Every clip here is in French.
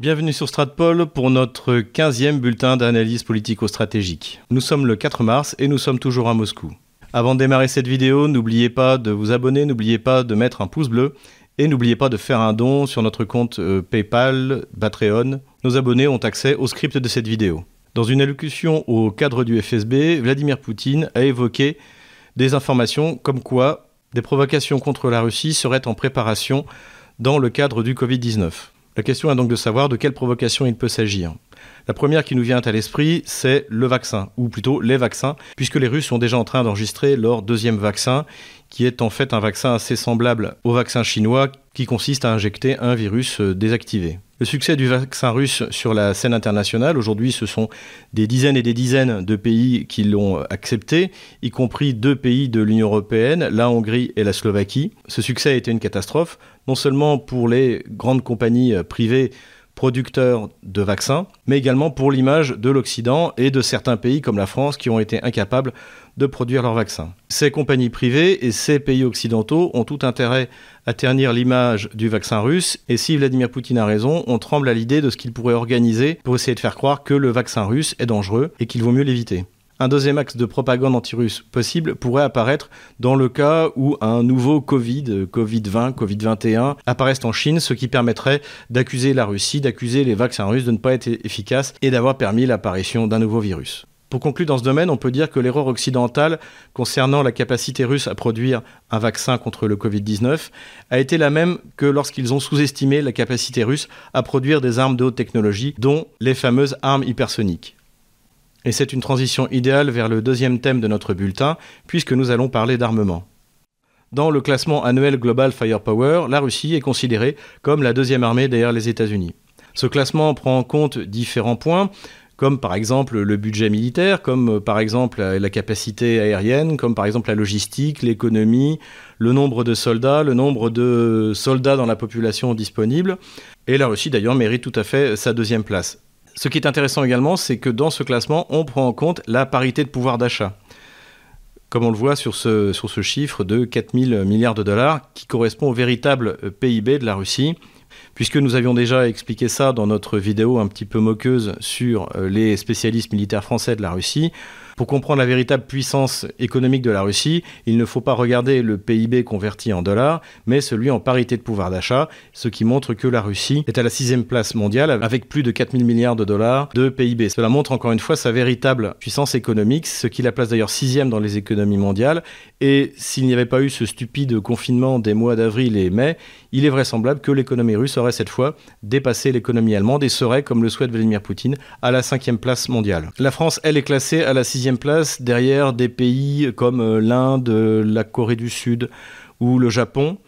Bienvenue sur Stratpol pour notre 15e bulletin d'analyse politico-stratégique. Nous sommes le 4 mars et nous sommes toujours à Moscou. Avant de démarrer cette vidéo, n'oubliez pas de vous abonner, n'oubliez pas de mettre un pouce bleu et n'oubliez pas de faire un don sur notre compte euh, PayPal, Patreon. Nos abonnés ont accès au script de cette vidéo. Dans une allocution au cadre du FSB, Vladimir Poutine a évoqué des informations comme quoi des provocations contre la Russie seraient en préparation dans le cadre du Covid-19. La question est donc de savoir de quelle provocation il peut s'agir. La première qui nous vient à l'esprit, c'est le vaccin, ou plutôt les vaccins, puisque les Russes sont déjà en train d'enregistrer leur deuxième vaccin, qui est en fait un vaccin assez semblable au vaccin chinois, qui consiste à injecter un virus euh, désactivé. Le succès du vaccin russe sur la scène internationale, aujourd'hui ce sont des dizaines et des dizaines de pays qui l'ont accepté, y compris deux pays de l'Union européenne, la Hongrie et la Slovaquie. Ce succès a été une catastrophe, non seulement pour les grandes compagnies privées producteurs de vaccins, mais également pour l'image de l'Occident et de certains pays comme la France qui ont été incapables de produire leurs vaccins. Ces compagnies privées et ces pays occidentaux ont tout intérêt à ternir l'image du vaccin russe, et si Vladimir Poutine a raison, on tremble à l'idée de ce qu'il pourrait organiser pour essayer de faire croire que le vaccin russe est dangereux et qu'il vaut mieux l'éviter. Un deuxième axe de propagande anti-russe possible pourrait apparaître dans le cas où un nouveau Covid, Covid-20, Covid-21, apparaisse en Chine, ce qui permettrait d'accuser la Russie, d'accuser les vaccins russes de ne pas être efficaces et d'avoir permis l'apparition d'un nouveau virus. Pour conclure dans ce domaine, on peut dire que l'erreur occidentale concernant la capacité russe à produire un vaccin contre le Covid-19 a été la même que lorsqu'ils ont sous-estimé la capacité russe à produire des armes de haute technologie, dont les fameuses armes hypersoniques. Et c'est une transition idéale vers le deuxième thème de notre bulletin, puisque nous allons parler d'armement. Dans le classement annuel Global Firepower, la Russie est considérée comme la deuxième armée derrière les États-Unis. Ce classement prend en compte différents points, comme par exemple le budget militaire, comme euh, par exemple la capacité aérienne, comme par exemple la logistique, l'économie, le nombre de soldats, le nombre de soldats dans la population disponible. Et la Russie d'ailleurs mérite tout à fait sa deuxième place. Ce qui est intéressant également, c'est que dans ce classement, on prend en compte la parité de pouvoir d'achat. Comme on le voit sur ce, chiffre de 4000 milliards de dollars, qui correspond au véritable euh, PIB de la Russie, puisque nous avions déjà expliqué ça dans notre vidéo un petit peu moqueuse sur euh, les spécialistes militaires français de la Russie. Pour comprendre la véritable puissance économique de la Russie, il ne faut pas regarder le PIB converti en dollars, mais celui en parité de pouvoir d'achat, ce qui montre que la Russie est à la sixième place mondiale avec plus de 4000 milliards de dollars de PIB. Cela montre encore une fois sa véritable puissance économique, ce qui la place d'ailleurs sixième dans les économies mondiales. Et s'il n'y avait pas eu ce stupide confinement des mois d'avril et mai, il est vraisemblable que l'économie russe aurait cette fois dépassé l'économie allemande et serait, comme le souhaite Vladimir Poutine, à la cinquième place mondiale. La France, elle, est classée à la sixième place derrière des pays comme euh, l'Inde, la Corée du Sud ou le Japon.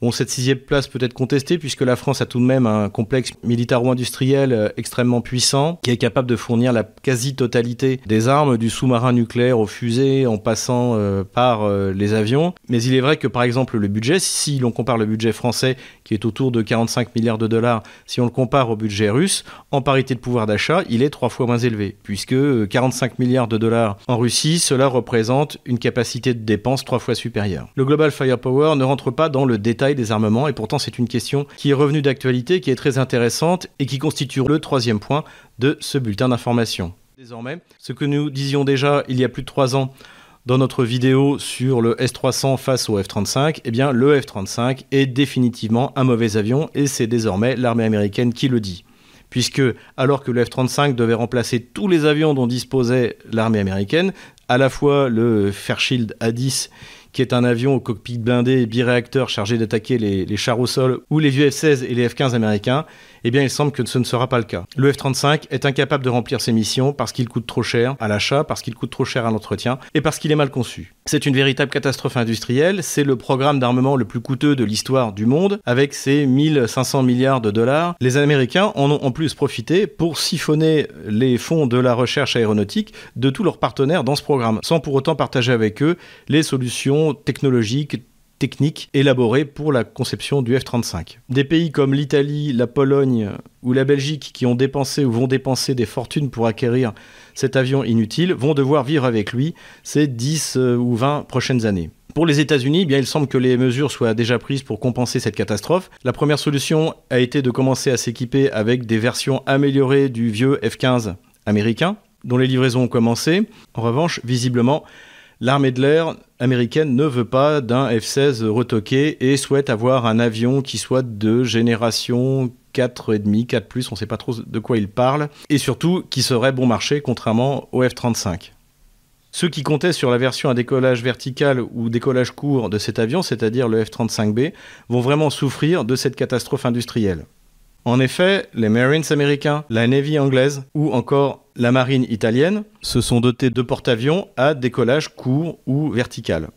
Bon, cette sixième place peut être contestée puisque la France a tout de même un complexe militaro-industriel euh, extrêmement puissant qui est capable de fournir la quasi-totalité des armes, du sous-marin nucléaire aux fusées en passant euh, par euh, les avions. Mais il est vrai que par exemple le budget, si l'on compare le budget français qui est autour de 45 milliards de dollars, si on le compare au budget russe, en parité de pouvoir d'achat, il est trois fois moins élevé puisque 45 milliards de dollars en Russie, cela représente une capacité de dépense trois fois supérieure. Le Global Firepower ne rentre pas dans le détail des armements, et pourtant c'est une question qui est revenue d'actualité, qui est très intéressante et qui constitue le troisième point de ce bulletin d'information. Désormais, ce que nous disions déjà il y a plus de trois ans dans notre vidéo sur le S-300 face au F-35, eh bien le F-35 est définitivement un mauvais avion et c'est désormais l'armée américaine qui le dit. Puisque alors que le F-35 devait remplacer tous les avions dont disposait l'armée américaine, à la fois le Fairchild A-10 qui est un avion au cockpit blindé biréacteur chargé d'attaquer les, les, chars au sol ou les vieux F-16 et les F-15 américains, eh bien il semble que ce ne sera pas le cas. Le F-35 est incapable de remplir ses missions parce qu'il coûte trop cher à l'achat, parce qu'il coûte trop cher à l'entretien et parce qu'il est mal conçu. C'est une véritable catastrophe industrielle, c'est le programme d'armement le plus coûteux de l'histoire du monde, avec ses 1500 milliards de dollars. Les Américains en ont en plus profité pour siphonner les fonds de la recherche aéronautique de tous leurs partenaires dans ce programme, sans pour autant partager avec eux les solutions technologiques, techniques élaborées pour la conception du F-35. Des pays comme l'Italie, la Pologne ou la Belgique qui ont dépensé ou vont dépenser des fortunes pour acquérir cet avion inutile vont devoir vivre avec lui ces 10 euh, ou 20 prochaines années. Pour les États-Unis, eh il semble que les mesures soient déjà prises pour compenser cette catastrophe. La première solution a été de commencer à s'équiper avec des versions améliorées du vieux F-15 américain, dont les livraisons ont commencé. En revanche, visiblement, l'armée de l'air américaine ne veut pas d'un F-16 retoqué et souhaite avoir un avion qui soit de génération 4,5, 4 on ne sait pas trop de quoi il parle, et surtout qui serait bon marché contrairement au F-35. Ceux qui comptaient sur la version à décollage vertical ou décollage court de cet avion, c'est-à-dire le F-35B, vont vraiment souffrir de cette catastrophe industrielle. En effet, les Marines américains, la Navy anglaise ou encore la marine italienne se sont dotés de porte-avions à décollage court ou vertical.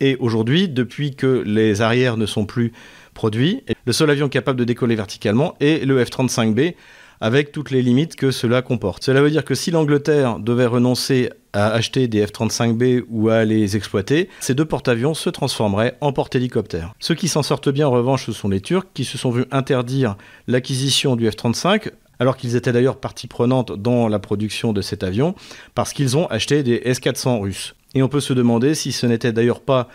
Et aujourd'hui, depuis que les arrières ne sont plus produits, le seul avion capable de décoller verticalement est le F-35B, avec toutes les limites que cela comporte. Cela veut dire que si l'Angleterre devait renoncer à acheter des F-35B ou à les exploiter, ces deux porte-avions se transformeraient en porte-hélicoptères. Ceux qui s'en sortent bien en revanche, ce sont les Turcs qui se sont vus interdire l'acquisition du F-35 alors qu'ils étaient d'ailleurs partie prenante dans la production de cet avion, parce qu'ils ont acheté des S-400 russes. Et on peut se demander si ce n'était d'ailleurs pas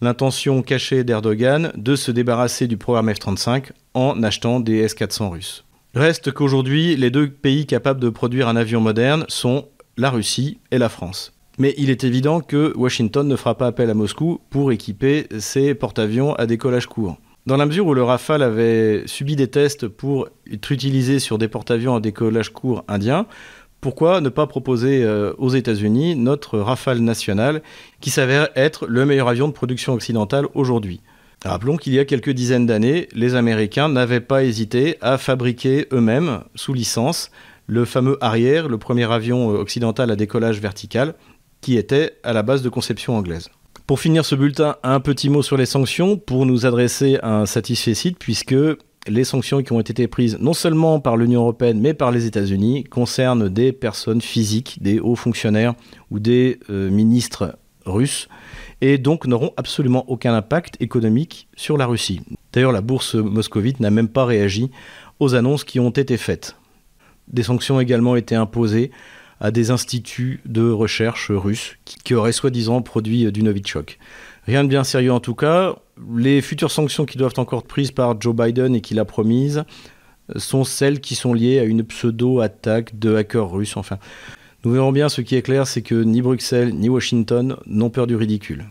l'intention cachée d'Erdogan de se débarrasser du programme F-35 en achetant des S-400 russes. Reste qu'aujourd'hui, les deux pays capables de produire un avion moderne sont la Russie et la France. Mais il est évident que Washington ne fera pas appel à Moscou pour équiper ses porte-avions à décollage court. Dans la mesure où le Rafale avait subi des tests pour être utilisé sur des porte-avions à décollage court indiens, pourquoi ne pas proposer euh, aux États-Unis notre Rafale national qui s'avère être le meilleur avion de production occidentale aujourd'hui? Rappelons qu'il y a quelques dizaines d'années, les Américains n'avaient pas hésité à fabriquer eux-mêmes, sous licence, le fameux Arrière, le premier avion euh, occidental à décollage vertical, qui était à la base de conception anglaise. Pour finir ce bulletin, un petit mot sur les sanctions pour nous adresser à un satisfait puisque les sanctions qui ont été prises non seulement par l'Union européenne mais par les États-Unis concernent des personnes physiques, des hauts fonctionnaires ou des euh, ministres russes et donc n'auront absolument aucun impact économique sur la Russie. D'ailleurs, la bourse moscovite n'a même pas réagi aux annonces qui ont été faites. Des sanctions ont également été imposées à des instituts de recherche russes qui, auraient soi-disant produit du Novichok. Rien de bien sérieux en tout cas. Les futures sanctions qui doivent encore être prises par Joe Biden et qu'il a promises sont celles qui sont liées à une pseudo-attaque de hackers russes. Enfin, nous verrons bien, ce qui est clair, c'est que ni Bruxelles ni Washington n'ont peur du ridicule.